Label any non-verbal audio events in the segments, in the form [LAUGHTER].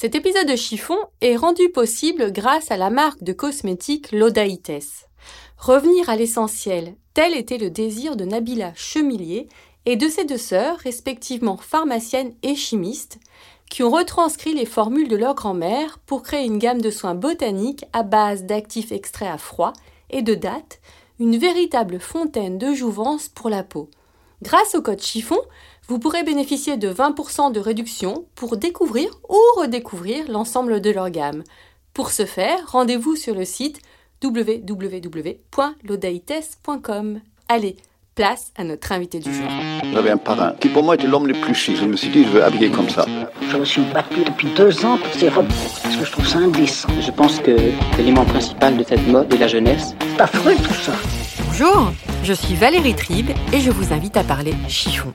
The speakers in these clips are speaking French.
Cet épisode de chiffon est rendu possible grâce à la marque de cosmétiques Lodaites. Revenir à l'essentiel, tel était le désir de Nabila Chemillier et de ses deux sœurs, respectivement pharmaciennes et chimistes, qui ont retranscrit les formules de leur grand-mère pour créer une gamme de soins botaniques à base d'actifs extraits à froid et de dattes, une véritable fontaine de jouvence pour la peau. Grâce au code chiffon, vous pourrez bénéficier de 20% de réduction pour découvrir ou redécouvrir l'ensemble de leur gamme. Pour ce faire, rendez-vous sur le site www.lodaites.com. Allez, place à notre invité du jour. J'avais un parrain qui pour moi était l'homme le plus chic. Je me suis dit, je veux habiller comme ça. Je me suis battu depuis deux ans pour ces robes parce que je trouve ça indécent. Je pense que l'élément principal de cette mode est la jeunesse. C'est affreux tout ça. Bonjour, je suis Valérie Tribe et je vous invite à parler chiffon.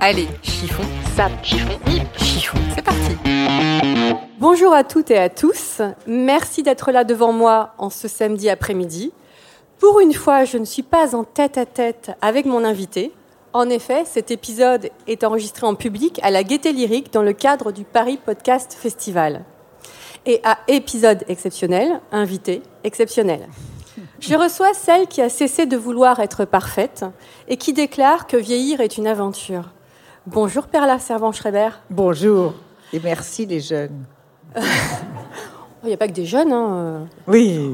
Allez, chiffon, sap, chiffon, chiffon, c'est parti Bonjour à toutes et à tous, merci d'être là devant moi en ce samedi après-midi. Pour une fois, je ne suis pas en tête-à-tête avec mon invité. En effet, cet épisode est enregistré en public à la Gaieté Lyrique dans le cadre du Paris Podcast Festival. Et à épisode exceptionnel, invité exceptionnel. Je reçois celle qui a cessé de vouloir être parfaite et qui déclare que vieillir est une aventure. Bonjour Perla Servan-Schreiber. Bonjour et merci les jeunes. [LAUGHS] Il n'y a pas que des jeunes. Hein. Oui.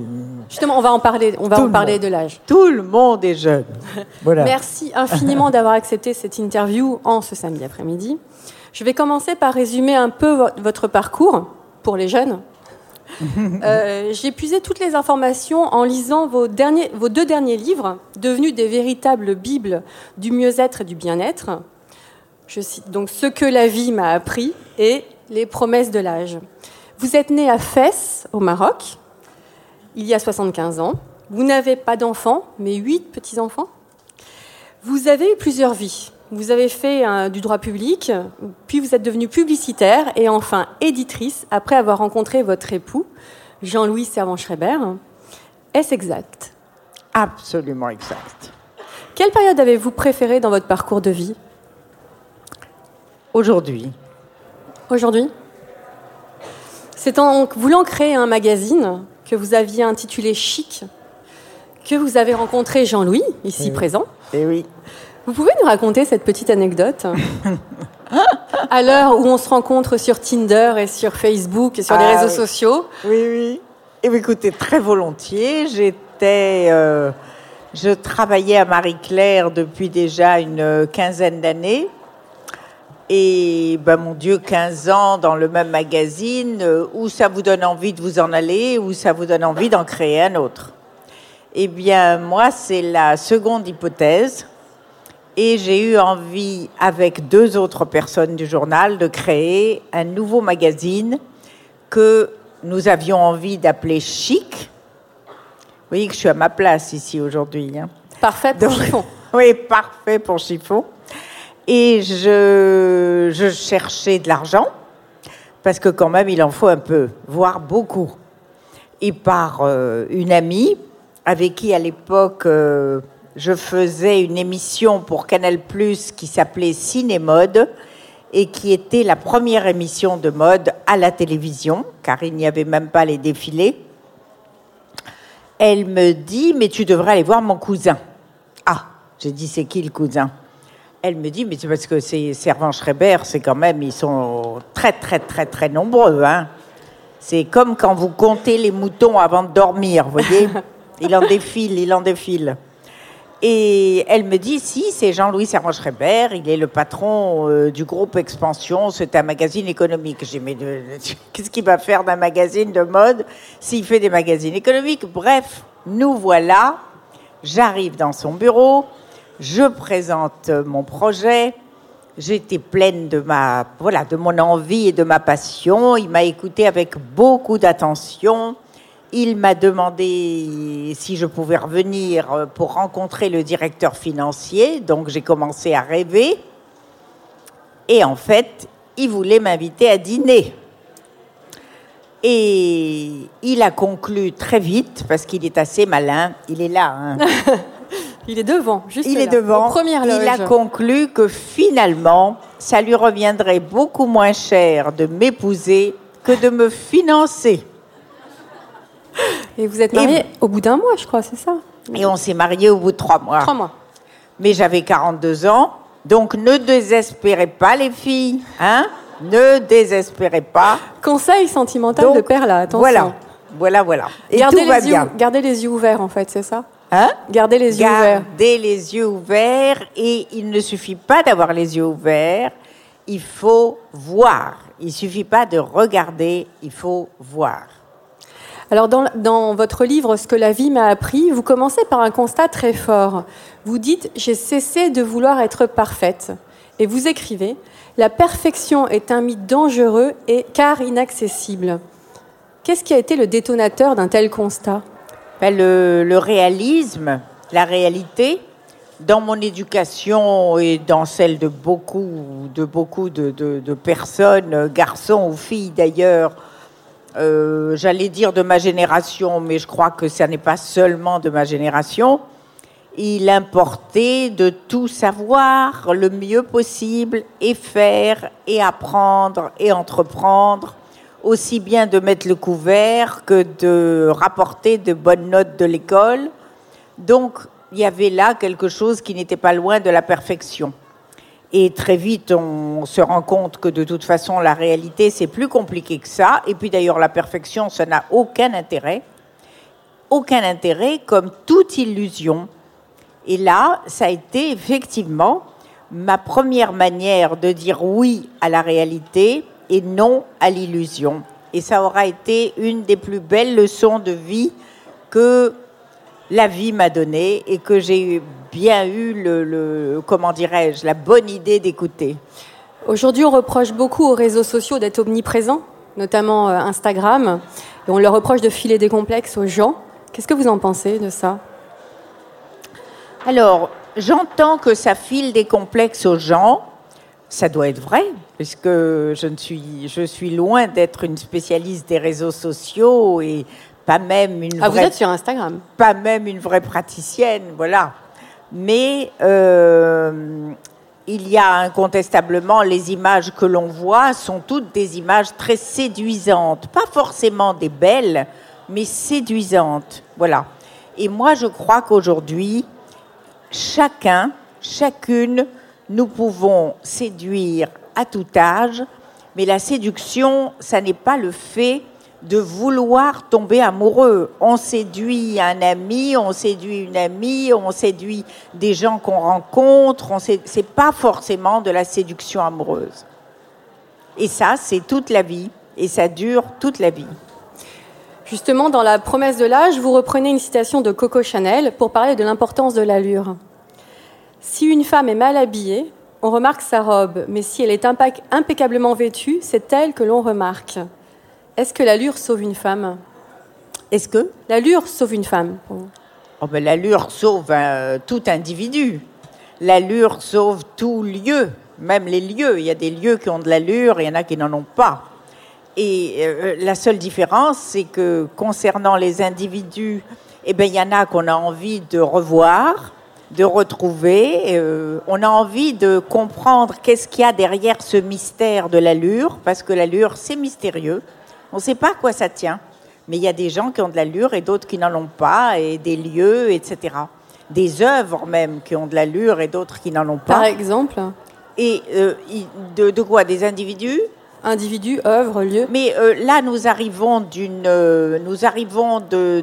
Justement, on va en parler, on va Tout en le parler de l'âge. Tout le monde est jeune. [LAUGHS] Voilà. Merci infiniment [LAUGHS] d'avoir accepté cette interview en ce samedi après-midi. Je vais commencer par résumer un peu vo- votre parcours pour les jeunes. Euh, J'ai puisé toutes les informations en lisant vos, derniers, vos deux derniers livres, devenus des véritables bibles du mieux-être et du bien-être. Je cite donc Ce que la vie m'a appris et Les promesses de l'âge. Vous êtes né à Fès, au Maroc, il y a 75 ans. Vous n'avez pas d'enfants, mais huit petits-enfants. Vous avez eu plusieurs vies. Vous avez fait euh, du droit public, puis vous êtes devenue publicitaire et enfin éditrice après avoir rencontré votre époux, Jean-Louis Servan-Schreiber. Est-ce exact? Absolument exact. Quelle période avez-vous préférée dans votre parcours de vie? Aujourd'hui, aujourd'hui C'est en voulant créer un magazine que vous aviez intitulé Chic que vous avez rencontré Jean-Louis, ici Oui. présent. eh oui, Vous pouvez nous raconter cette petite anecdote [LAUGHS] À l'heure où on se rencontre sur Tinder et sur Facebook et sur les Ah réseaux oui. sociaux, oui, oui. Et bien, écoutez, très volontiers. J'étais, euh, je travaillais à Marie-Claire depuis déjà une quinzaine d'années. Et ben mon Dieu, 15 ans dans le même magazine, euh, où ça vous donne envie de vous en aller, ou ça vous donne envie d'en créer un autre. Eh bien, moi, c'est la seconde hypothèse. Et j'ai eu envie, avec deux autres personnes du journal, de créer un nouveau magazine que nous avions envie d'appeler Chic. Vous voyez que je suis à ma place ici aujourd'hui. hein. parfait pour Donc- chiffon. [LAUGHS] Oui, parfait pour chiffon. Et je, cherchais de l'argent, parce que quand même, il en faut un peu, voire beaucoup. Et par euh, une amie, avec qui à l'époque, euh, je faisais une émission pour Canal ⁇ qui s'appelait Cinémode, et qui était la première émission de mode à la télévision, car il n'y avait même pas les défilés. Elle me dit, mais tu devrais aller voir mon cousin. Ah, j'ai dit, c'est qui le cousin? Elle me dit, mais c'est parce que c'est Servan-Schreiber, c'est quand même, ils sont très, très, très, très nombreux. Hein. C'est comme quand vous comptez les moutons avant de dormir, vous voyez [LAUGHS] Il en défile, il en défile. Et elle me dit, si, c'est Jean-Louis Servan-Schreiber, il est le patron euh, du groupe Expansion, c'est un magazine économique. J'ai mais [LAUGHS] qu'est-ce qu'il va faire d'un magazine de mode s'il fait des magazines économiques? Bref, nous voilà, j'arrive dans son bureau, je présente mon projet, j'étais pleine de ma, voilà, de mon envie et de ma passion. Il m'a écouté avec beaucoup d'attention. il m'a demandé si je pouvais revenir pour rencontrer le directeur financier. Donc j'ai commencé à rêver. Et en fait, il voulait m'inviter à dîner. Et il a conclu très vite, parce qu'il est assez malin, il est là. hein. [LAUGHS] Il est devant, juste il là, est devant. il a conclu que finalement, ça lui reviendrait beaucoup moins cher de m'épouser que de me financer. Et vous êtes mariés au bout d'un mois, je crois, c'est ça? Et on s'est mariés au bout de trois mois. Trois mois. Mais j'avais 42 ans, donc ne désespérez pas les filles, hein? Ne désespérez pas. Conseil sentimental Donc, de Perla, attention. Voilà, voilà, voilà. Et Gardez tout va yeux, bien. gardez les yeux ouverts, en fait, c'est ça? Hein? Gardez les yeux ouverts. Gardez les yeux ouverts et il ne suffit pas d'avoir les yeux ouverts, il faut voir. Il suffit pas de regarder, il faut voir. Alors, dans, dans votre livre Ce que la vie m'a appris, vous commencez par un constat très fort. Vous dites J'ai cessé de vouloir être parfaite. Et vous écrivez La perfection est un mythe dangereux et car inaccessible. Qu'est-ce qui a été le détonateur d'un tel constat? Le, réalisme, la réalité, dans mon éducation et dans celle de beaucoup de, beaucoup de, personnes, garçons ou filles d'ailleurs, euh, j'allais dire de ma génération, mais je crois que ça n'est pas seulement de ma génération, il importait de tout savoir le mieux possible et faire et apprendre et entreprendre, aussi bien de mettre le couvert que de rapporter de bonnes notes de l'école. Donc, il y avait là quelque chose qui n'était pas loin de la perfection. Et très vite, on se rend compte que de toute façon, la réalité, c'est plus compliqué que ça. Et puis d'ailleurs, la perfection, ça n'a aucun intérêt. Aucun intérêt, comme toute illusion. Et là, ça a été effectivement ma première manière de dire oui à la réalité et non à l'illusion. Et ça aura été une des plus belles leçons de vie que la vie m'a donnée et que j'ai bien eu le, le- comment dirais-je, la bonne idée d'écouter. Aujourd'hui, on reproche beaucoup aux réseaux sociaux d'être omniprésents, notamment euh, Instagram, et on leur reproche de filer des complexes aux gens. Qu'est-ce que vous en pensez de ça? Alors, j'entends que ça file des complexes aux gens. Ça doit être vrai, puisque je, ne suis, je suis loin d'être une spécialiste des réseaux sociaux et pas même une Ah, vous vraie êtes sur Instagram pas même une vraie praticienne, voilà. Mais euh, il y a incontestablement les images que l'on voit sont toutes des images très séduisantes, pas forcément des belles, mais séduisantes, voilà. Et moi, je crois qu'aujourd'hui, chacun, chacune, nous pouvons séduire à tout âge, mais la séduction, ça n'est pas le fait de vouloir tomber amoureux. On séduit un ami, on séduit une amie, on séduit des gens qu'on rencontre. On C'est pas forcément de la séduction amoureuse. Et ça, c'est toute la vie, et ça dure toute la vie. Justement, dans La promesse de l'âge, vous reprenez une citation de Coco Chanel pour parler de l'importance de l'allure. Si une femme est mal habillée, on remarque sa robe, mais si elle est impeccablement vêtue, c'est elle que l'on remarque. Est-ce que l'allure sauve une femme? Est-ce que? L'allure sauve une femme. Oh, ben, L'allure sauve euh, tout individu. L'allure sauve tout lieu, même les lieux. Il y a des lieux qui ont de l'allure et il y en a qui n'en ont pas. Et euh, la seule différence, c'est que concernant les individus, eh ben, il y en a qu'on a envie de revoir, de retrouver. euh, on a envie de comprendre qu'est-ce qu'il y a derrière ce mystère de l'allure, parce que l'allure, c'est mystérieux. On ne sait pas à quoi ça tient. Mais il y a des gens qui ont de l'allure et d'autres qui n'en ont pas, et des lieux, etc. Des œuvres même qui ont de l'allure et d'autres qui n'en ont Par pas. exemple, Et euh, de, de quoi? Des individus? Individu, œuvre, lieu. Mais euh, là, nous arrivons d'une, euh, nous arrivons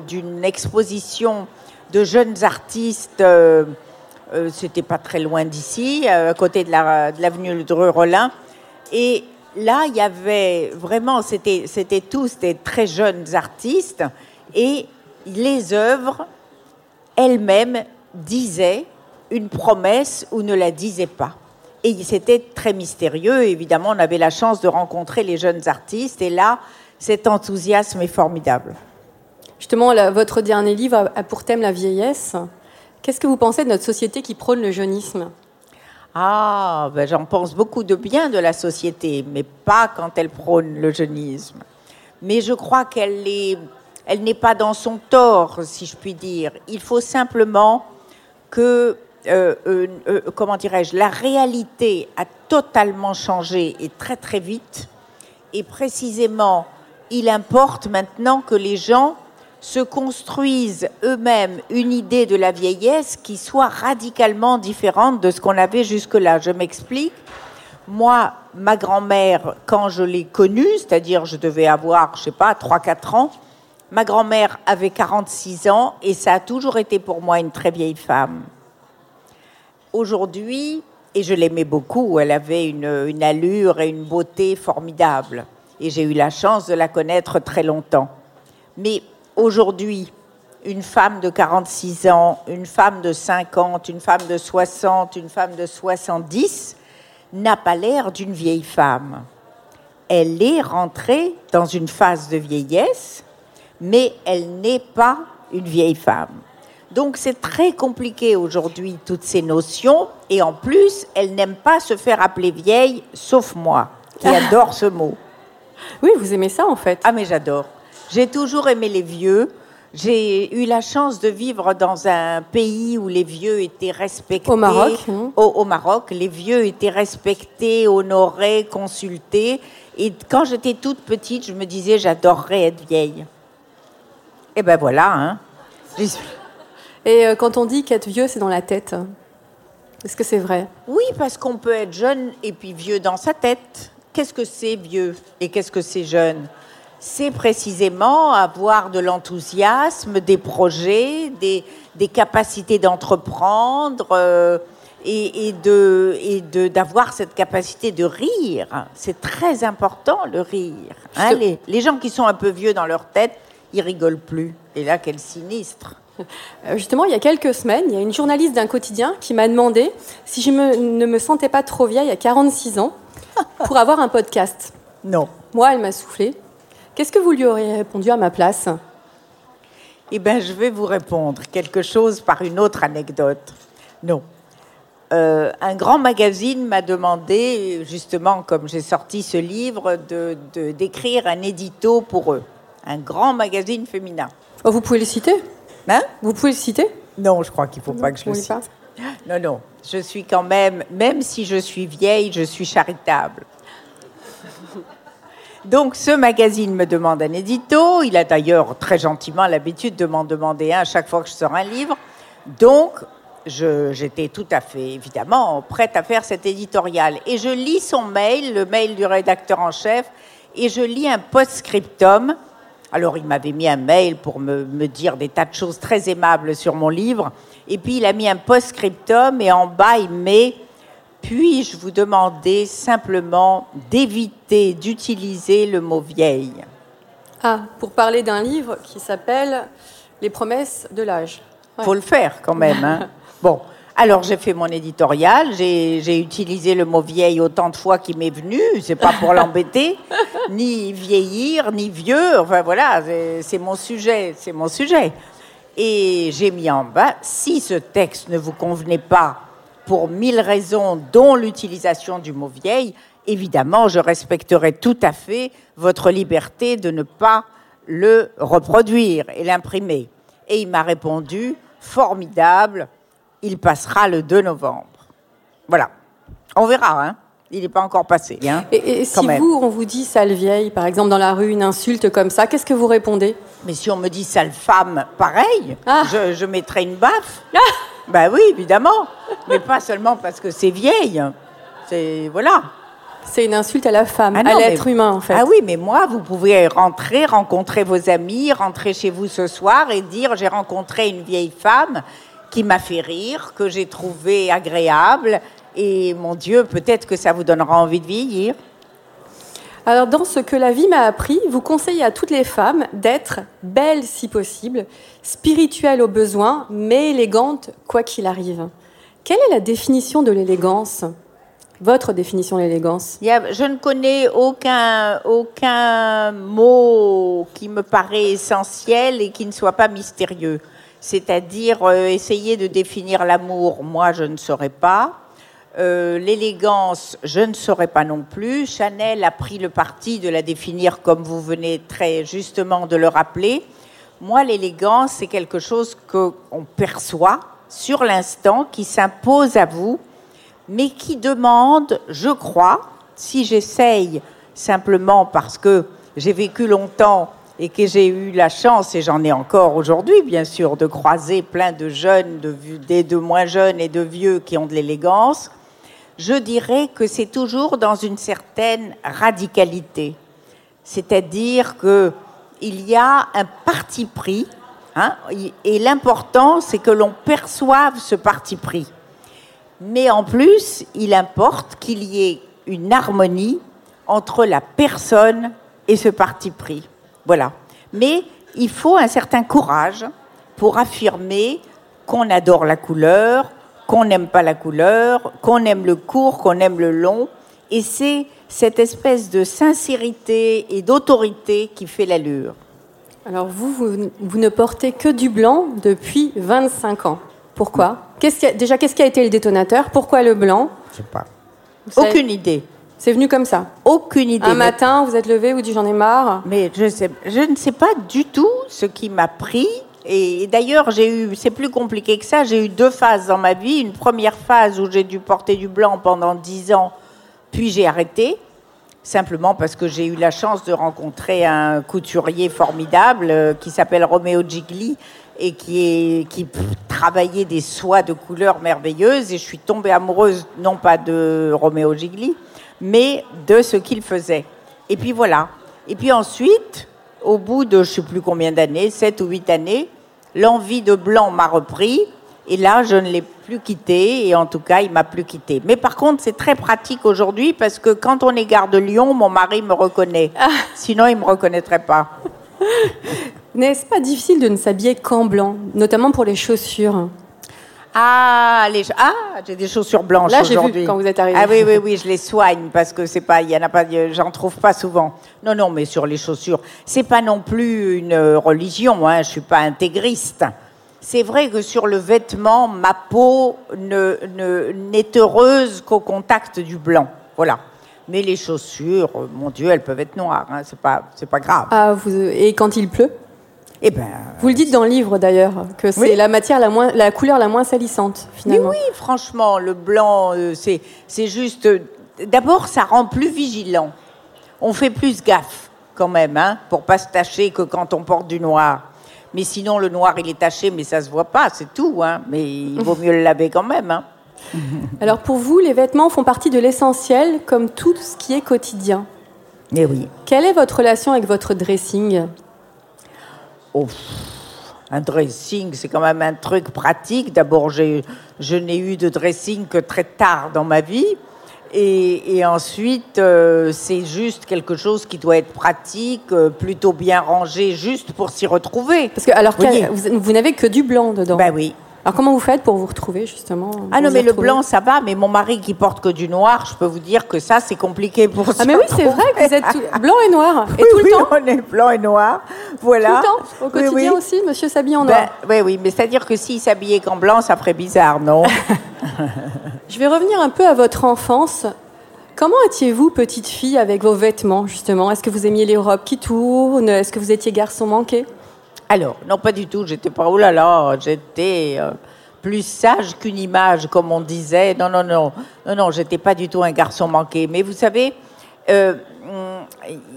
d'une exposition de jeunes artistes. euh, euh, C'était pas très loin d'ici, euh, à côté de la- de l'avenue de Dreux-Rollin. Et là, il y avait vraiment, c'était, c'était tous des très jeunes artistes. Et les œuvres elles-mêmes disaient une promesse ou ne la disaient pas. Et c'était très mystérieux. Évidemment, on avait la chance de rencontrer les jeunes artistes. Et là, cet enthousiasme est formidable. Justement, votre dernier livre a- pour thème la vieillesse. Qu'est-ce que vous pensez de notre société qui prône le jeunisme? Ah, ben j'en pense beaucoup de bien de la société, mais pas quand elle prône le jeunisme. Mais je crois qu'elle est, elle n'est pas dans son tort, si je puis dire. Il faut simplement que, euh, euh, euh, comment dirais-je, la réalité a totalement changé et très très vite. Et précisément, il importe maintenant que les gens se construisent eux-mêmes une idée de la vieillesse qui soit radicalement différente de ce qu'on avait jusque-là. Je m'explique. Moi, ma grand-mère, quand je l'ai connue, c'est-à-dire je devais avoir, je sais pas, 3-4 ans, ma grand-mère avait 46 ans et ça a toujours été pour moi une très vieille femme. Aujourd'hui, et je l'aimais beaucoup, elle avait une, une allure et une beauté formidables. Et j'ai eu la chance de la connaître très longtemps. Mais aujourd'hui, une femme de 46 ans, une femme de 50, une femme de 60, une femme de 70 n'a pas l'air d'une vieille femme. Elle est rentrée dans une phase de vieillesse, mais elle n'est pas une vieille femme. Donc c'est très compliqué aujourd'hui, toutes ces notions, et en plus, elle n'aime pas se faire appeler vieille, sauf moi, qui [LAUGHS] adore ce mot. Oui, vous aimez ça en fait. Ah mais j'adore. J'ai toujours aimé les vieux. J'ai eu la chance de vivre dans un pays où les vieux étaient respectés. Au Maroc, hein. Au, au Maroc, les vieux étaient respectés, honorés, consultés. Et quand j'étais toute petite, je me disais j'adorerais être vieille. Et ben voilà. Hein. Et euh, quand on dit qu'être vieux, c'est dans la tête, est-ce que c'est vrai? Oui, parce qu'on peut être jeune et puis vieux dans sa tête. Qu'est-ce que c'est vieux? Et qu'est-ce que c'est jeune? C'est précisément avoir de l'enthousiasme, des projets, des, des capacités d'entreprendre euh, et, et de et de d'avoir cette capacité de rire. C'est très important le rire. hein. Les, les gens qui sont un peu vieux dans leur tête, ils rigolent plus. Et là, quel sinistre. Euh, Justement, il y a quelques semaines, il y a une journaliste d'un quotidien qui m'a demandé si je me- ne me sentais pas trop vieille à 46 ans [LAUGHS] pour avoir un podcast. Non. Moi, elle m'a soufflé. Qu'est-ce que vous lui auriez répondu à ma place? Eh bien, je vais vous répondre quelque chose par une autre anecdote. Non. Euh, un grand magazine m'a demandé, justement, comme j'ai sorti ce livre, de- de- d'écrire un édito pour eux. Un grand magazine féminin. Oh, Vous pouvez le citer? Hein? Vous pouvez le citer? Non, je crois qu'il ne faut pas que je le cite. pas Non, non. Je suis quand même, même si je suis vieille, je suis charitable. Donc, ce magazine me demande un édito. Il a d'ailleurs très gentiment l'habitude de m'en demander un à chaque fois que je sors un livre. Donc, j'étais tout à fait, évidemment, prête à faire cet éditorial. Et je lis son mail, le mail du rédacteur en chef, et je lis un post-scriptum. Alors, il m'avait mis un mail pour me, me dire des tas de choses très aimables sur mon livre. Et puis, il a mis un post-scriptum, et en bas, il met Puis-je vous demander simplement d'éviter d'utiliser le mot vieille? Ah, pour parler d'un livre qui s'appelle Les promesses de l'âge. Ouais. faut le faire quand même. hein. [LAUGHS] Bon, alors j'ai fait mon éditorial, j'ai utilisé le mot vieille autant de fois qu'il m'est venu, c'est pas pour [LAUGHS] l'embêter, ni vieillir, ni vieux, enfin voilà, c'est mon sujet, c'est mon sujet. Et j'ai mis en bas, si ce texte ne vous convenait pas pour mille raisons, dont l'utilisation du mot vieille, évidemment, je respecterai tout à fait votre liberté de ne pas le reproduire et l'imprimer. Et il m'a répondu, formidable, il passera le 2 novembre. Voilà. On verra, hein. Il n'est pas encore passé, hein. Et, si même. vous, on vous dit sale vieille, par exemple dans la rue, une insulte comme ça, qu'est-ce que vous répondez? Mais si on me dit sale femme, pareil, Ah. je, je mettrai une baffe. Ben oui, évidemment. Mais pas seulement parce que c'est vieille. C'est. Voilà. C'est une insulte à la femme, Ah à l'être mais- humain en fait. Ah oui, mais moi, vous pouvez rentrer, rencontrer vos amis, rentrer chez vous ce soir et dire j'ai rencontré une vieille femme qui m'a fait rire, que j'ai trouvé agréable. Et mon Dieu, peut-être que ça vous donnera envie de vieillir. Alors, dans ce que la vie m'a appris, vous conseillez à toutes les femmes d'être belles si possible, spirituelles au besoin, mais élégantes quoi qu'il arrive. Quelle est la définition de l'élégance? Votre définition de l'élégance? Je ne connais aucun, aucun mot qui me paraît essentiel et qui ne soit pas mystérieux. C'est-à-dire euh, essayer de définir l'amour, moi je ne saurais pas. Euh, L'élégance, je ne saurais pas non plus. Chanel a pris le parti de la définir comme vous venez très justement de le rappeler. Moi, l'élégance, c'est quelque chose qu'on perçoit sur l'instant, qui s'impose à vous, mais qui demande, je crois, si j'essaye simplement parce que j'ai vécu longtemps et que j'ai eu la chance, et j'en ai encore aujourd'hui, bien sûr, de croiser plein de jeunes, de, de moins jeunes et de vieux qui ont de l'élégance, je dirais que c'est toujours dans une certaine radicalité. C'est-à-dire que il y a un parti pris, hein, et l'important, c'est que l'on perçoive ce parti pris. Mais en plus, il importe qu'il y ait une harmonie entre la personne et ce parti pris. Voilà. Mais il faut un certain courage pour affirmer qu'on adore la couleur, qu'on n'aime pas la couleur, qu'on aime le court, qu'on aime le long. Et c'est cette espèce de sincérité et d'autorité qui fait l'allure. Alors vous, vous, vous ne portez que du blanc depuis 25 ans. Pourquoi? Qu'est-ce qui a- Déjà, qu'est-ce qui a été le détonateur? Pourquoi le blanc? Je sais pas. Vous savez- Aucune idée. C'est venu comme ça. Aucune idée. Un Mais- matin, vous êtes levé, vous dites j'en ai marre. Mais je, sais, je ne sais pas du tout ce qui m'a pris. Et d'ailleurs, j'ai eu, c'est plus compliqué que ça. J'ai eu deux phases dans ma vie. Une première phase où j'ai dû porter du blanc pendant dix ans, puis j'ai arrêté. Simplement parce que j'ai eu la chance de rencontrer un couturier formidable euh, qui s'appelle Roméo Gigli et qui, travaillait des soies de couleurs merveilleuses. Et je suis tombée amoureuse, non pas de Roméo Gigli, mais de ce qu'il faisait. Et puis voilà. Et puis ensuite, au bout de je ne sais plus combien d'années, 7 ou 8 années, l'envie de blanc m'a repris. Et là, je ne l'ai plus quitté. Et en tout cas, il m'a plus quitté. Mais par contre, c'est très pratique aujourd'hui parce que quand on est gare de Lyon, mon mari me reconnaît. Sinon, il ne me reconnaîtrait pas. [LAUGHS] N'est-ce pas difficile de ne s'habiller qu'en blanc, notamment pour les chaussures? Ah, les ah, j'ai des chaussures blanches Là, j'ai vu aujourd'hui. quand vous êtes arrivé. Ah oui, oui, oui, je les soigne parce que c'est pas, il y en a pas, j'en trouve pas souvent. Non, non, mais sur les chaussures, c'est pas non plus une religion. Hein, je suis pas intégriste. C'est vrai que sur le vêtement, ma peau ne ne- n'est heureuse qu'au contact du blanc. Voilà. Mais les chaussures, mon Dieu, elles peuvent être noires. Hein, c'est pas, c'est pas grave. Ah, vous- Et quand il pleut? Eh ben. Vous le dites dans le livre d'ailleurs, que c'est Oui. la matière, la, moins, la couleur la moins salissante Mais finalement. oui, franchement, le blanc, euh, c'est c'est juste. euh, D'abord, ça rend plus vigilant. On fait plus gaffe, quand même, hein, pour pas se tacher que quand on porte du noir. Mais sinon, le noir, il est taché, mais ça se voit pas, c'est tout. Hein. Mais il vaut mieux le laver quand même. Hein. [LAUGHS] Alors pour vous, les vêtements font partie de l'essentiel, comme tout ce qui est quotidien. Mais oui. Quelle est votre relation avec votre dressing? Oh, un dressing, c'est quand même un truc pratique. D'abord, j'ai- je n'ai eu de dressing que très tard dans ma vie. Et, et ensuite, euh, c'est juste quelque chose qui doit être pratique, euh, plutôt bien rangé, juste pour s'y retrouver. Parce que alors vous, vous n'avez que du blanc dedans. Ben oui. Alors comment vous faites pour vous retrouver justement? Ah non, mais le blanc, ça va, mais mon mari qui porte que du noir, je peux vous dire que ça, c'est compliqué pour Ah mais oui, c'est vrai que vous êtes tout- [LAUGHS] blanc et noir et tout le oui, temps. on est blanc et noir. Tout Voilà. le temps, au Oui, quotidien oui. aussi, monsieur s'habille en noir. Ben, oui, oui, mais c'est-à-dire que s'il s'habillait qu'en blanc, ça ferait bizarre, non? [LAUGHS] [LAUGHS] Je vais revenir un peu à votre enfance. Comment étiez-vous petite fille avec vos vêtements justement? Est-ce que vous aimiez les robes qui tournent? Est-ce que vous étiez garçon manqué? Alors, non, pas du tout. J'étais pas, oh là là, j'étais euh, plus sage qu'une image, comme on disait. Non, non, non, non, non, j'étais pas du tout un garçon manqué. Mais vous savez, euh, hum,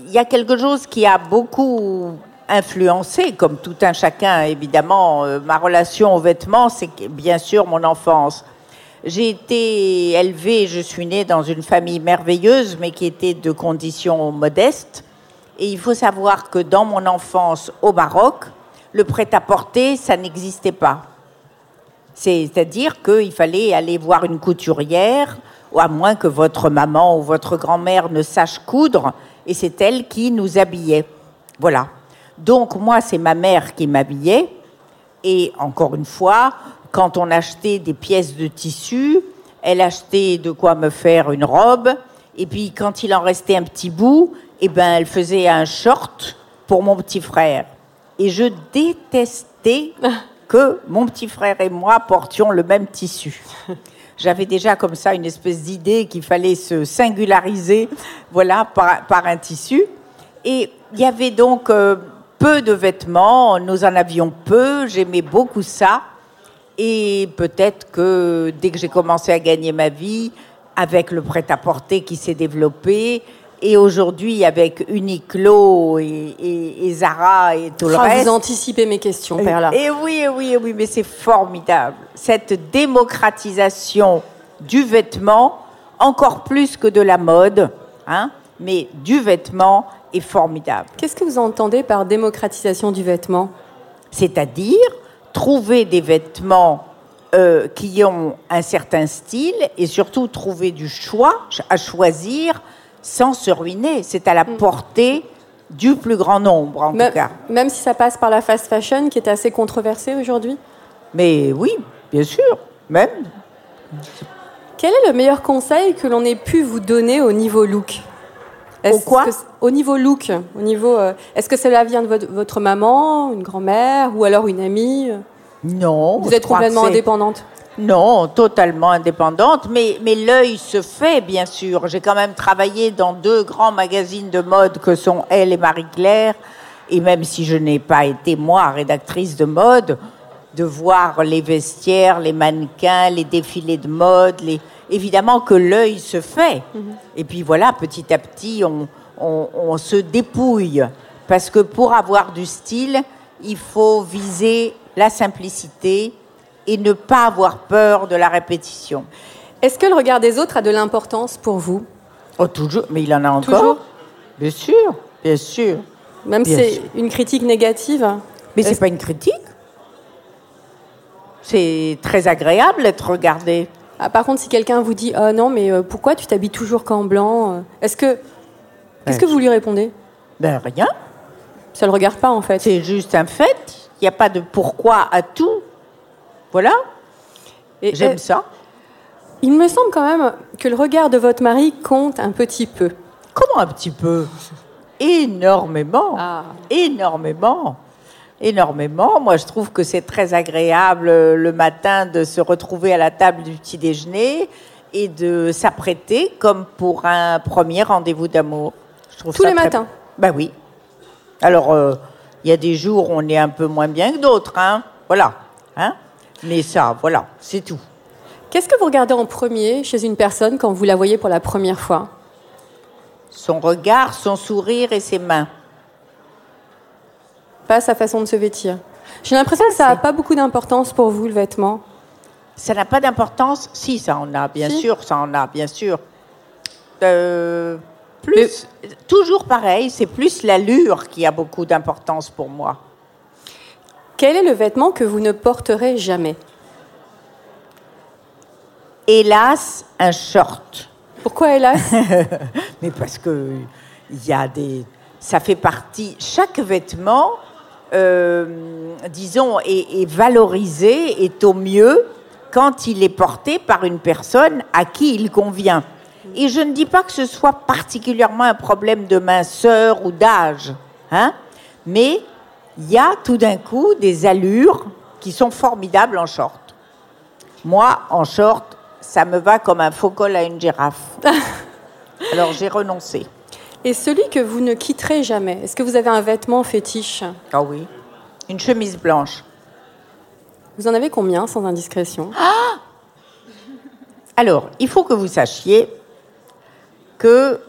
il y a quelque chose qui a beaucoup influencé, comme tout un chacun, évidemment, euh, ma relation aux vêtements, c'est bien sûr mon enfance. J'ai été élevée, je suis née dans une famille merveilleuse, mais qui était de conditions modestes. Et il faut savoir que dans mon enfance au Maroc, le prêt-à-porter, ça n'existait pas. C'est-à-dire qu'il fallait aller voir une couturière, ou à moins que votre maman ou votre grand-mère ne sache coudre, et c'est elle qui nous habillait. Voilà. Donc moi, c'est ma mère qui m'habillait, et encore une fois, quand on achetait des pièces de tissu, elle achetait de quoi me faire une robe. Et puis, quand il en restait un petit bout, eh ben, elle faisait un short pour mon petit frère. Et je détestais [LAUGHS] que mon petit frère et moi portions le même tissu. J'avais déjà comme ça une espèce d'idée qu'il fallait se singulariser, voilà, par, par un tissu. Et il y avait donc euh, peu de vêtements, nous en avions peu, j'aimais beaucoup ça. Et peut-être que dès que j'ai commencé à gagner ma vie, avec le prêt-à-porter qui s'est développé, et aujourd'hui avec Uniqlo et, et- et Zara et tout le Ah, reste. vous anticipez mes questions, Perla. Et oui, et oui, et oui, mais c'est formidable. Cette démocratisation du vêtement, encore plus que de la mode, hein, mais du vêtement est formidable. Qu'est-ce que vous entendez par démocratisation du vêtement? C'est-à-dire trouver des vêtements euh, qui ont un certain style et surtout trouver du choix à choisir sans se ruiner. C'est à la portée du plus grand nombre, en même, tout cas. même si ça passe par la fast fashion, qui est assez controversée aujourd'hui Mais oui, bien sûr, même. Quel est le meilleur conseil que l'on ait pu vous donner au niveau look? Est-ce quoi? que Au niveau look, au niveau. euh, Est-ce que cela vient de votre, votre maman, une grand-mère ou alors une amie? Non. Vous êtes complètement indépendante. Non, totalement indépendante, mais, mais l'œil se fait, bien sûr. J'ai quand même travaillé dans deux grands magazines de mode que sont Elle et Marie-Claire, et même si je n'ai pas été, moi, rédactrice de mode, de voir les vestiaires, les mannequins, les défilés de mode, les... évidemment que l'œil se fait. Et puis voilà, petit à petit, on, on- on se dépouille. Parce que pour avoir du style, il faut viser la simplicité et ne pas avoir peur de la répétition. Est-ce que le regard des autres a de l'importance pour vous? Oh, toujours, mais il en a encore. Toujours? Bien sûr, bien sûr. Même si c'est une critique négative Mais c'est Est-ce- pas une critique. C'est très agréable d'être regardé. Ah, Par contre, si quelqu'un vous dit Ah non, mais euh, pourquoi tu t'habilles toujours qu'en blanc euh, Est-ce que. Qu'est-ce que vous lui répondez? Ben rien. Ça le regarde pas en fait. C'est juste un fait. Il n'y a pas de pourquoi à tout. Voilà. Et, J'aime euh, ça. Il me semble quand même que le regard de votre mari compte un petit peu. Comment un petit peu? Énormément. Ah. Énormément. Énormément. Moi, je trouve que c'est très agréable euh, le matin de se retrouver à la table du petit déjeuner et de s'apprêter comme pour un premier rendez-vous d'amour. Je trouve Tous ça les très- matins? Ben oui. Alors, euh, il y a des jours où on est un peu moins bien que d'autres, hein. Voilà. Hein Mais ça, voilà, c'est tout. Qu'est-ce que vous regardez en premier chez une personne quand vous la voyez pour la première fois? Son regard, son sourire et ses mains. Pas sa façon de se vêtir. J'ai l'impression que ça n'a pas beaucoup d'importance pour vous, le vêtement. Ça n'a pas d'importance? Si, ça en a, bien Si. sûr, ça en a, bien sûr. Euh, plus, toujours pareil, c'est plus l'allure qui a beaucoup d'importance pour moi. Quel est le vêtement que vous ne porterez jamais Hélas, un short. Pourquoi hélas [LAUGHS] Mais parce que il y a des, ça fait partie. Chaque vêtement, euh, disons, est, est valorisé, est au mieux quand il est porté par une personne à qui il convient. Et je ne dis pas que ce soit particulièrement un problème de minceur ou d'âge, hein, mais il y a tout d'un coup des allures qui sont formidables en short. Moi, en short, ça me va comme un faux col à une girafe. [LAUGHS] Alors j'ai renoncé. Et celui que vous ne quitterez jamais Est-ce que vous avez un vêtement fétiche? Ah oui. Une chemise blanche. Vous en avez combien, sans indiscrétion? Alors, il faut que vous sachiez que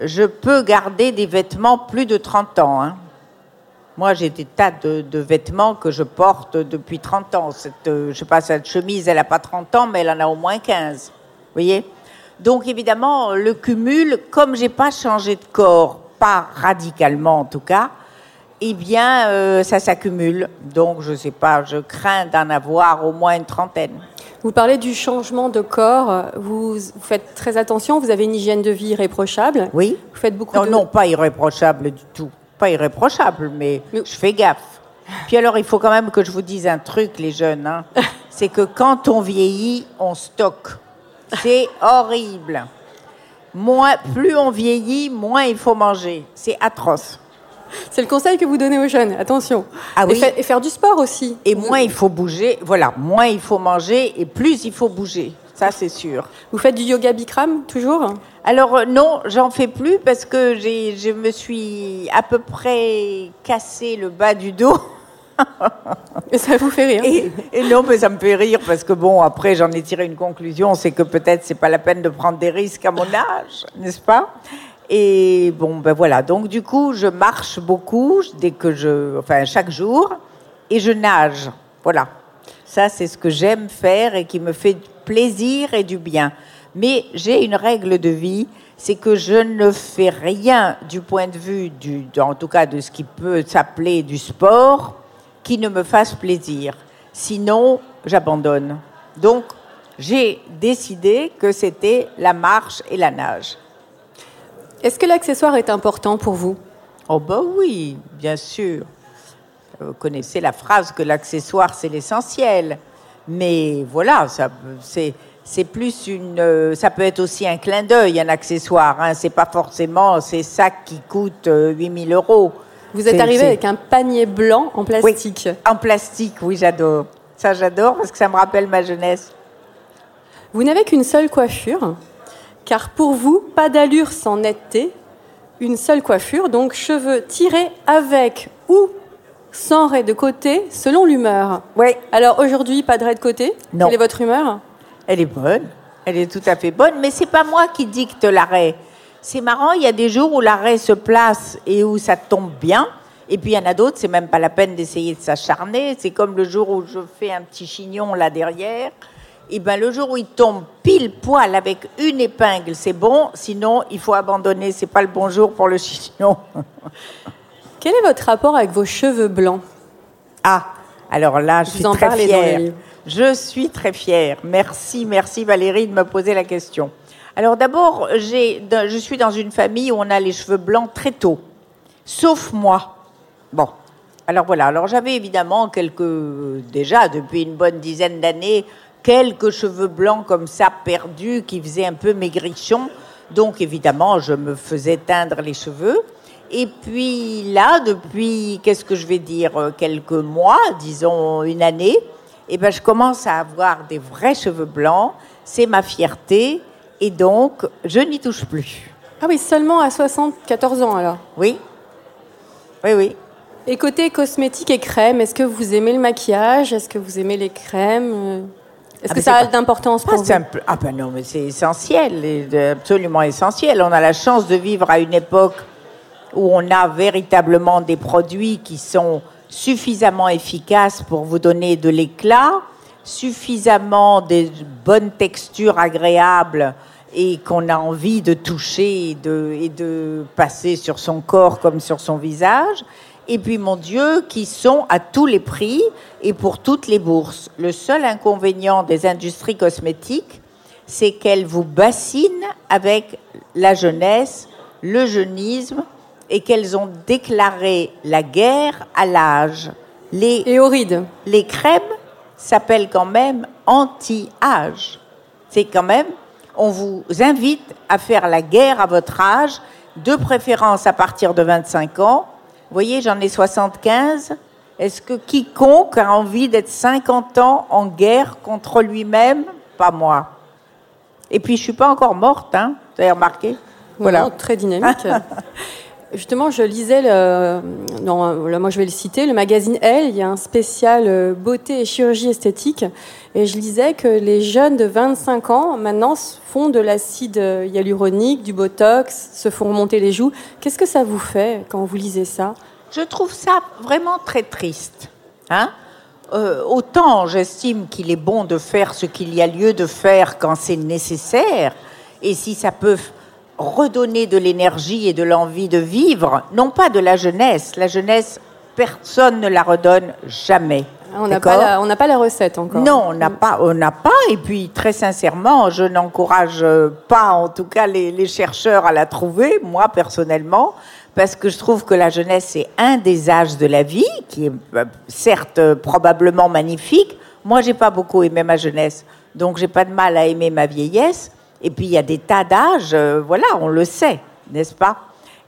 je peux garder des vêtements plus de 30 ans. hein. Moi, j'ai des tas de, de vêtements que je porte depuis 30 ans. Cette, euh, je sais pas, cette chemise, elle n'a pas 30 ans, mais elle en a au moins 15. Vous voyez? Donc, évidemment, le cumul, comme j'ai pas changé de corps, pas radicalement en tout cas, eh bien, euh, ça s'accumule. Donc, je sais pas, je crains d'en avoir au moins une trentaine. Vous parlez du changement de corps. Vous, vous faites très attention. Vous avez une hygiène de vie irréprochable. Oui Vous faites beaucoup Non, de... non, pas irréprochable du tout. Pas irréprochable, mais, Mais- je fais gaffe. Puis alors, il faut quand même que je vous dise un truc, les jeunes. hein. [LAUGHS] C'est que quand on vieillit, on stocke. C'est horrible. Moins, plus on vieillit, moins il faut manger. C'est atroce. C'est le conseil que vous donnez aux jeunes, attention. Ah et, oui. fa- et faire du sport aussi. Et moins il faut bouger. Voilà, moins il faut manger et plus il faut bouger. Ça, c'est sûr. Vous faites du yoga Bikram toujours? Alors euh, non, j'en fais plus parce que j'ai, je me suis à peu près cassé le bas du dos. [LAUGHS] Et ça vous fait rire. Et, et non, mais ça me fait rire parce que bon, après j'en ai tiré une conclusion, c'est que peut-être c'est pas la peine de prendre des risques à mon âge, n'est-ce pas? Et bon, ben voilà. Donc du coup, je marche beaucoup dès que je, enfin chaque jour, et je nage. Voilà. Ça, c'est ce que j'aime faire et qui me fait plaisir et du bien. Mais j'ai une règle de vie, c'est que je ne fais rien du point de vue, du, en tout cas de ce qui peut s'appeler du sport, qui ne me fasse plaisir. Sinon, j'abandonne. Donc, j'ai décidé que c'était la marche et la nage. Est-ce que l'accessoire est important pour vous? Oh ben oui, bien sûr. Vous connaissez la phrase que l'accessoire c'est l'essentiel. Mais voilà, ça, c'est, c'est plus une, euh, ça peut être aussi un clin d'œil, un accessoire. Hein. C'est pas forcément ces sacs qui coûtent euh, 8000 euros. Vous êtes arrivé avec un panier blanc en plastique. En plastique, oui, j'adore. Ça, j'adore parce que ça me rappelle ma jeunesse. Vous n'avez qu'une seule coiffure, car pour vous, pas d'allure sans netteté, une seule coiffure, donc cheveux tirés avec ou sans raie de côté, selon l'humeur. Oui, Alors aujourd'hui, pas de raie de côté? Non. Quelle est votre humeur? Elle est bonne. Elle est tout à fait bonne, mais c'est pas moi qui dicte l'arrêt. C'est marrant, il y a des jours où l'arrêt se place et où ça tombe bien. Et puis il y en a d'autres, c'est même pas la peine d'essayer de s'acharner. C'est comme le jour où je fais un petit chignon là derrière. Et ben le jour où il tombe pile poil avec une épingle, c'est bon. Sinon, il faut abandonner. C'est pas le bon jour pour le [LAUGHS] chignon. Quel est votre rapport avec vos cheveux blancs? Ah, alors là, je Vous suis en très fière. Je suis très fière. Merci, merci Valérie de me poser la question. Alors d'abord, je suis dans une famille où on a les cheveux blancs très tôt, sauf moi. Bon, alors voilà. Alors j'avais évidemment déjà depuis une bonne dizaine d'années, quelques cheveux blancs comme ça perdus qui faisaient un peu maigrichon. Donc évidemment, je me faisais teindre les cheveux. Et puis là, depuis, qu'est-ce que je vais dire, euh, quelques mois, disons une année, eh ben, je commence à avoir des vrais cheveux blancs. C'est ma fierté. Et donc, je n'y touche plus. Ah oui, seulement à 74 ans alors. Oui Oui, oui. Et côté cosmétique et crème, est-ce que vous aimez le maquillage? Est-ce que vous aimez les crèmes? Euh, Est-ce Ah, que ça a d'importance pour vous? simple. Ah ben non, mais c'est essentiel, absolument essentiel. On a la chance de vivre à une époque où on a véritablement des produits qui sont suffisamment efficaces pour vous donner de l'éclat, suffisamment de bonnes textures agréables et qu'on a envie de toucher et de, et de passer sur son corps comme sur son visage. Et puis, mon Dieu, qui sont à tous les prix et pour toutes les bourses. Le seul inconvénient des industries cosmétiques, c'est qu'elles vous bassinent avec la jeunesse, le jeunisme, et qu'elles ont déclaré la guerre à l'âge. Les, Et aux rides les crèmes s'appellent quand même anti-âge. C'est quand même, on vous invite à faire la guerre à votre âge, de préférence à partir de 25 ans. Vous voyez, j'en ai 75. Est-ce que quiconque a envie d'être 50 ans en guerre contre lui-même? Pas moi. Et puis, je suis pas encore morte, hein Vous avez remarqué? Voilà. Très dynamique. [LAUGHS] Justement, je lisais, le, non, moi je vais le citer, le magazine Elle, il y a un spécial euh, beauté et chirurgie esthétique, et je lisais que les jeunes de 25 ans maintenant font de l'acide hyaluronique, du botox, se font remonter les joues. Qu'est-ce que ça vous fait quand vous lisez ça? Je trouve ça vraiment très triste. Hein? Euh, autant j'estime qu'il est bon de faire ce qu'il y a lieu de faire quand c'est nécessaire, et si ça peut redonner de l'énergie et de l'envie de vivre, non pas de la jeunesse. La jeunesse, personne ne la redonne jamais. On n'a pas, pas la recette encore. non, on n'a pas, on n'a pas. Et puis, très sincèrement, je n'encourage euh, pas, en tout cas, les, les chercheurs à la trouver, moi personnellement, parce que je trouve que la jeunesse c'est un des âges de la vie, qui est euh, certes euh, probablement magnifique. Moi, j'ai pas beaucoup aimé ma jeunesse, Donc, j'ai pas de mal à aimer ma vieillesse. Et puis, il y a des tas d'âges, euh, voilà, on le sait, n'est-ce pas?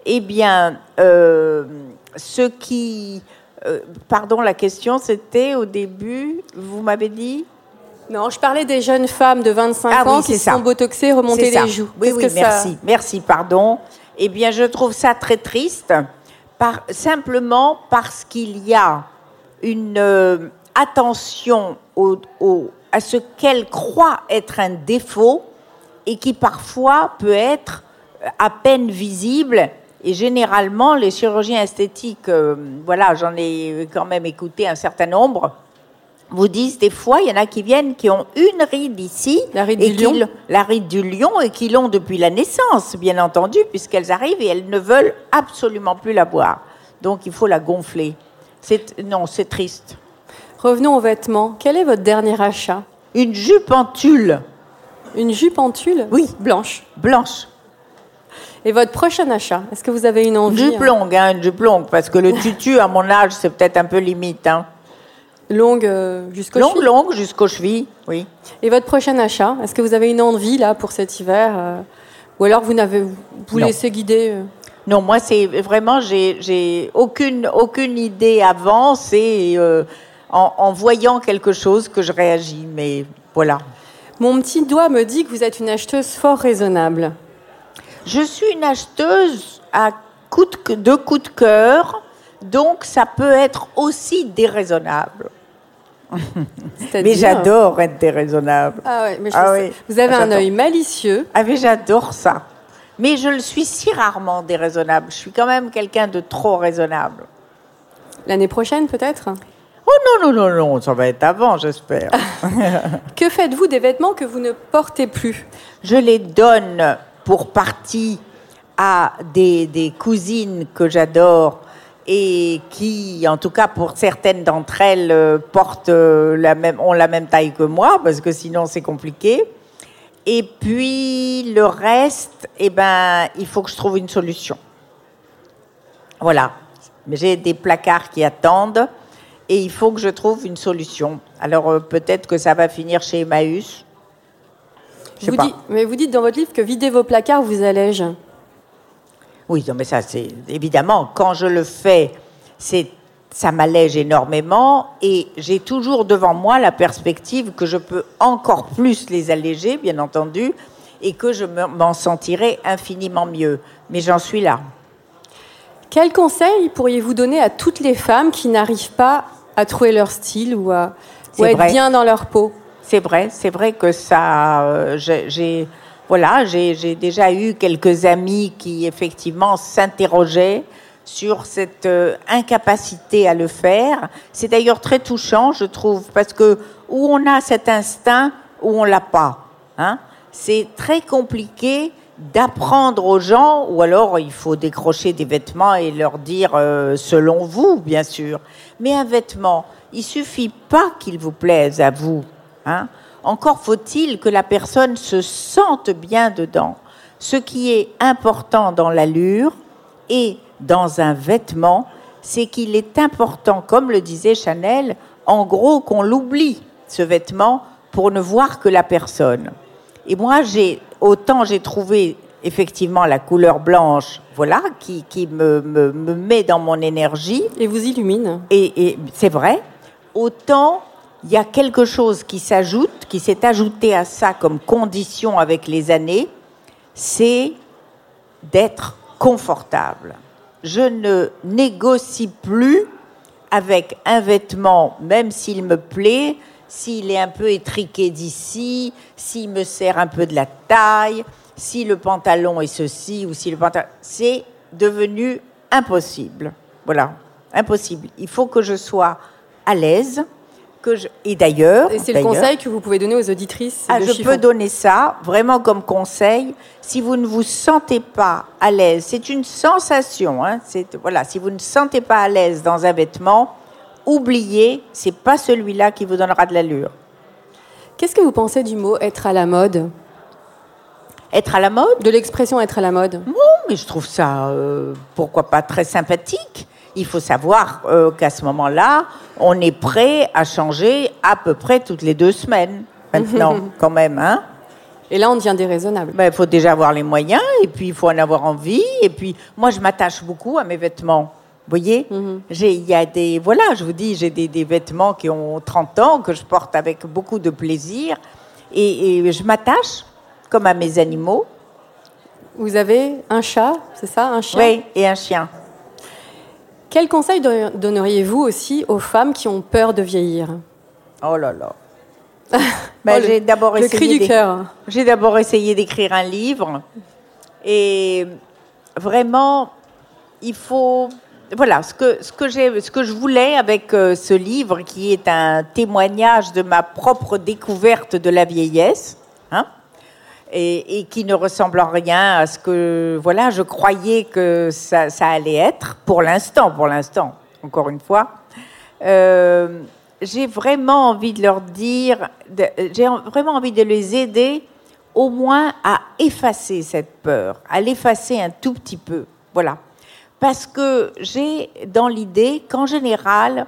Eh bien, euh, ce qui. euh, pardon, la question, c'était au début, vous m'avez dit? Non, je parlais des jeunes femmes de 25 Ah oui, ans qui ça. sont botoxées, remontées les joues. Oui, oui, que ça- merci. Merci, pardon. Eh bien, je trouve ça très triste, par, simplement parce qu'il y a une euh, attention au- au- à ce qu'elle croit être un défaut et qui parfois peut être euh, à peine visible. Et généralement, les chirurgiens esthétiques, euh, voilà, j'en ai quand même écouté un certain nombre, vous disent des fois, il y en a qui viennent qui ont une ride ici, La ride et du lion. la ride du lion, et qui l'ont depuis la naissance, bien entendu, puisqu'elles arrivent et elles ne veulent absolument plus la voir. Donc il faut la gonfler. C'est non, c'est triste. Revenons aux vêtements. Quel est votre dernier achat? Une jupe en tulle Une jupe en tulle Oui. Blanche. blanche, Et votre prochain achat Est-ce que vous avez une envie jupe longue, hein, une jupe longue, parce que le [LAUGHS] tutu à mon âge c'est peut-être un peu limite. Hein. hein, longue euh, jusqu'au Longue, longue jusqu'aux chevilles, oui. Et votre prochain achat Est-ce que vous avez une envie là pour cet hiver euh, Ou alors vous n'avez vous laissez guider euh, Non, moi, c'est vraiment, j'ai, j'ai aucune, aucune idée avant. C'est euh, en, en voyant quelque chose que je réagis. Mais voilà. Mon petit doigt me dit que vous êtes une acheteuse fort raisonnable. Je suis une acheteuse à coup de, de coup de cœur, donc ça peut être aussi déraisonnable. Mais j'adore être déraisonnable. Ah ouais, mais je Ah oui. Vous avez un œil malicieux. Ah mais j'adore ça. Mais je le suis si rarement déraisonnable. Je suis quand même quelqu'un de trop raisonnable. L'année prochaine peut-être? Oh non, non, non, non, ça va être avant, j'espère. [LAUGHS] Que faites-vous des vêtements que vous ne portez plus? Je les donne pour partie à des, des cousines que j'adore et qui, en tout cas pour certaines d'entre elles, euh, portent euh, la même, ont la même taille que moi, parce que sinon c'est compliqué. Et puis le reste, eh ben, il faut que je trouve une solution. Voilà. Mais J'ai des placards qui attendent et il faut que je trouve une solution. Alors euh, peut-être que ça va finir chez Emmaüs. Vous pas. dites- Mais vous dites dans votre livre que vider vos placards vous allège. Oui, non, mais ça, c'est évidemment, quand je le fais, c'est ça m'allège énormément et j'ai toujours devant moi la perspective que je peux encore plus les alléger, bien entendu, et que je me- m'en sentirai infiniment mieux. Mais j'en suis là. Quel conseil pourriez-vous donner à toutes les femmes qui n'arrivent pas à trouver leur style ou à, ou C'est à être vrai. bien dans leur peau C'est vrai, c'est vrai que ça, euh, j'ai, voilà, j'ai, j'ai déjà eu quelques amis qui effectivement s'interrogeaient sur cette euh, incapacité à le faire. C'est d'ailleurs très touchant, je trouve, parce que où on a cet instinct, où on l'a pas. Hein, c'est très compliqué d'apprendre aux gens, ou alors il faut décrocher des vêtements et leur dire euh, selon vous, bien sûr. Mais un vêtement, il suffit pas qu'il vous plaise à vous. Hein. Encore faut-il que la personne se sente bien dedans. Ce qui est important dans l'allure et dans un vêtement, c'est qu'il est important, comme le disait Chanel, en gros qu'on l'oublie, ce vêtement, pour ne voir que la personne. Et moi, j'ai autant j'ai trouvé effectivement la couleur blanche, voilà, qui, qui me, me, me met dans mon énergie, et vous illumine. et, et c'est vrai, autant il y a quelque chose qui s'ajoute, qui s'est ajouté à ça comme condition avec les années, c'est d'être confortable. Je ne négocie plus avec un vêtement, même s'il me plaît, s'il est un peu étriqué d'ici, s'il me sert un peu de la taille, si le pantalon est ceci ou si le pantalon... C'est devenu impossible. Voilà, impossible. Il faut que je sois à l'aise. Que je... Et d'ailleurs... Et c'est le conseil que vous pouvez donner aux auditrices ah, de je chiffon. peux donner ça vraiment comme conseil. Si vous ne vous sentez pas à l'aise, c'est une sensation. Hein, voilà, si vous ne sentez pas à l'aise dans un vêtement, oubliez, c'est pas celui-là qui vous donnera de l'allure. Qu'est-ce que vous pensez du mot être à la mode? Être à la mode, De l'expression être à la mode bon, mais je trouve ça, euh, pourquoi pas, très sympathique. Il faut savoir euh, qu'à ce moment-là, on est prêt à changer à peu près toutes les deux semaines. maintenant, [LAUGHS] quand même, hein Et là, on devient déraisonnable. Ben, il faut déjà avoir les moyens, et puis il faut en avoir envie. Et puis, moi, je m'attache beaucoup à mes vêtements. Vous voyez J'ai- Il y a des. Voilà, je vous dis, j'ai des, des vêtements qui ont 30 ans, que je porte avec beaucoup de plaisir. Et, et je m'attache, comme à mes animaux. Vous avez un chat, c'est ça, un chien? Oui, et un chien. Quel conseil don- donneriez-vous aussi aux femmes qui ont peur de vieillir? Oh là là. [LAUGHS] Ben, Oh, j'ai d'abord essayé. cri du cœur. J'ai d'abord essayé d'écrire un livre. Et vraiment, il faut. Voilà, ce que, ce que, ce que je voulais avec euh, ce livre, qui est un témoignage de ma propre découverte de la vieillesse, hein, et, qui ne ressemble en rien à ce que voilà, je croyais que ça, allait être, pour l'instant, pour l'instant, encore une fois. Euh, j'ai vraiment envie de leur dire, j'ai en- vraiment envie de les aider au moins à effacer cette peur, à l'effacer un tout petit peu. Voilà. Parce que j'ai dans l'idée qu'en général,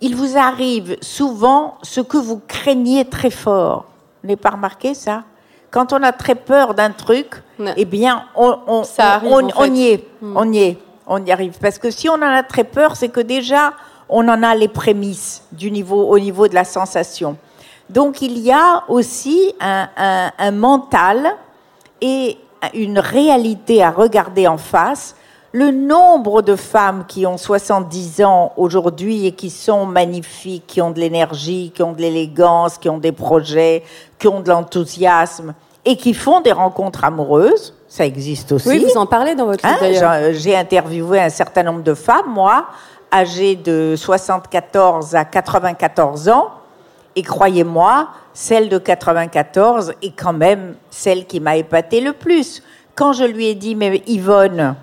il vous arrive souvent ce que vous craignez très fort. Vous n'avez pas remarqué ça? Quand on a très peur d'un truc, Non. eh bien, on, on- Ça arrive, on- en on fait. y est, on y est, on y arrive. Parce que si on en a très peur, c'est que déjà, on en a les prémices du niveau, au niveau de la sensation. Donc, il y a aussi un, un- un mental et une réalité à regarder en face. Le nombre de femmes qui ont 70 ans aujourd'hui et qui sont magnifiques, qui ont de l'énergie, qui ont de l'élégance, qui ont des projets, qui ont de l'enthousiasme et qui font des rencontres amoureuses, ça existe aussi. Oui, vous en parlez dans votre livre Hein, d'ailleurs. J'ai interviewé un certain nombre de femmes, moi, âgées de 74 à 94 ans. Et croyez-moi, celle de 94 est quand même celle qui m'a épatée le plus. Quand je lui ai dit, mais Yvonne,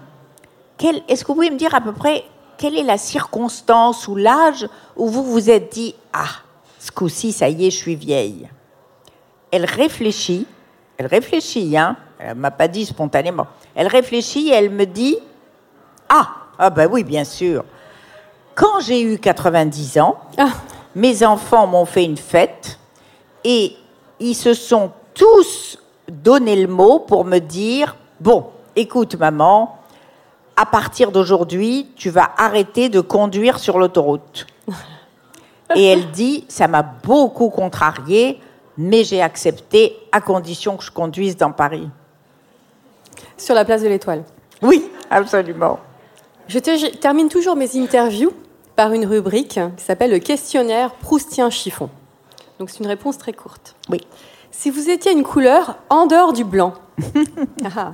est-ce que vous pouvez me dire à peu près quelle est la circonstance ou l'âge où vous vous êtes dit, ah, ce coup-ci, ça y est, je suis vieille Elle réfléchit, elle réfléchit, hein, elle m'a pas dit spontanément. Elle réfléchit et elle me dit, ah, ah ben oui, bien sûr. Quand j'ai eu 90 ans, Ah. mes enfants m'ont fait une fête et ils se sont tous donné le mot pour me dire Bon, écoute, maman, à partir d'aujourd'hui, tu vas arrêter de conduire sur l'autoroute. Et elle dit Ça m'a beaucoup contrariée, mais j'ai accepté à condition que je conduise dans Paris. Sur la place de l'Étoile. Oui, absolument. Je, te- je termine toujours mes interviews par une rubrique qui s'appelle le questionnaire Proustien chiffon. Donc c'est une réponse très courte. Oui. Si vous étiez une couleur en dehors du blanc, [LAUGHS] Ah.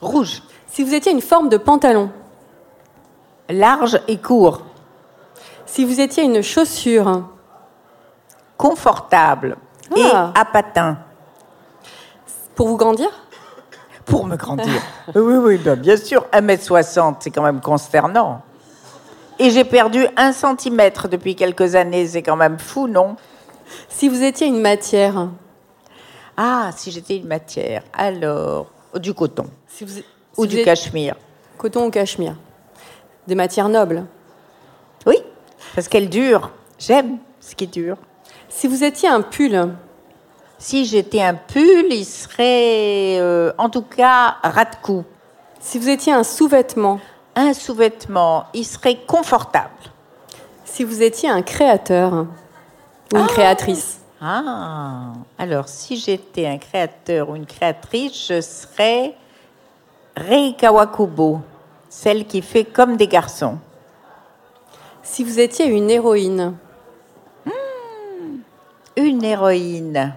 Rouge, si vous étiez une forme de pantalon, large et court, si vous étiez une chaussure, confortable et Ah. à patins. pour vous grandir, Pour me grandir. [LAUGHS] oui, oui, ben, bien sûr. 1m60, c'est quand même consternant. Et j'ai perdu un centimètre depuis quelques années, c'est quand même fou, non? Si vous étiez une matière, Ah, si j'étais une matière, alors du coton si vous, si ou du êtes- cachemire. coton ou cachemire, des matières nobles. Oui, parce qu'elle dure. J'aime ce qui dure. Si vous étiez un pull, Si j'étais un pull, il serait, euh, en tout cas, ras de cou. si vous étiez un sous-vêtement, Un sous-vêtement, il serait confortable. si vous étiez un créateur ou une créatrice, Ah, alors si j'étais un créateur ou une créatrice, je serais Rei Kawakubo, celle qui fait comme des garçons. si vous étiez une héroïne, Une héroïne,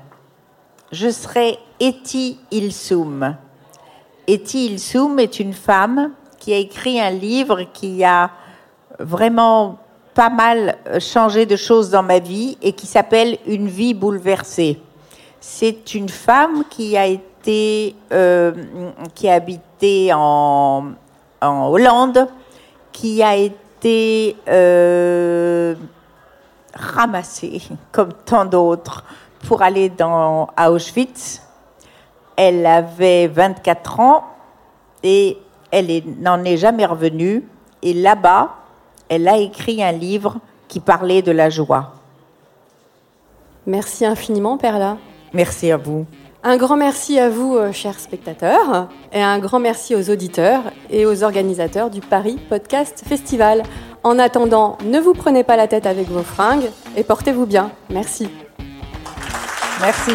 je serais Eti Ilsum. Eti Ilsum est une femme qui a écrit un livre qui a vraiment pas mal euh, changé de choses dans ma vie et qui s'appelle Une vie bouleversée. C'est une femme qui a été, euh, qui a en, en Hollande, qui a été euh, ramassée, [LAUGHS] comme tant d'autres, pour aller dans, à Auschwitz. Elle avait 24 ans et elle n'en est jamais revenue. Et là-bas, elle a écrit un livre qui parlait de la joie. Merci infiniment, Perla. Merci à vous. Un grand merci à vous, euh, chers spectateurs, et un grand merci aux auditeurs et aux organisateurs du Paris Podcast Festival. En attendant, ne vous prenez pas la tête avec vos fringues et portez-vous bien. Merci. Merci.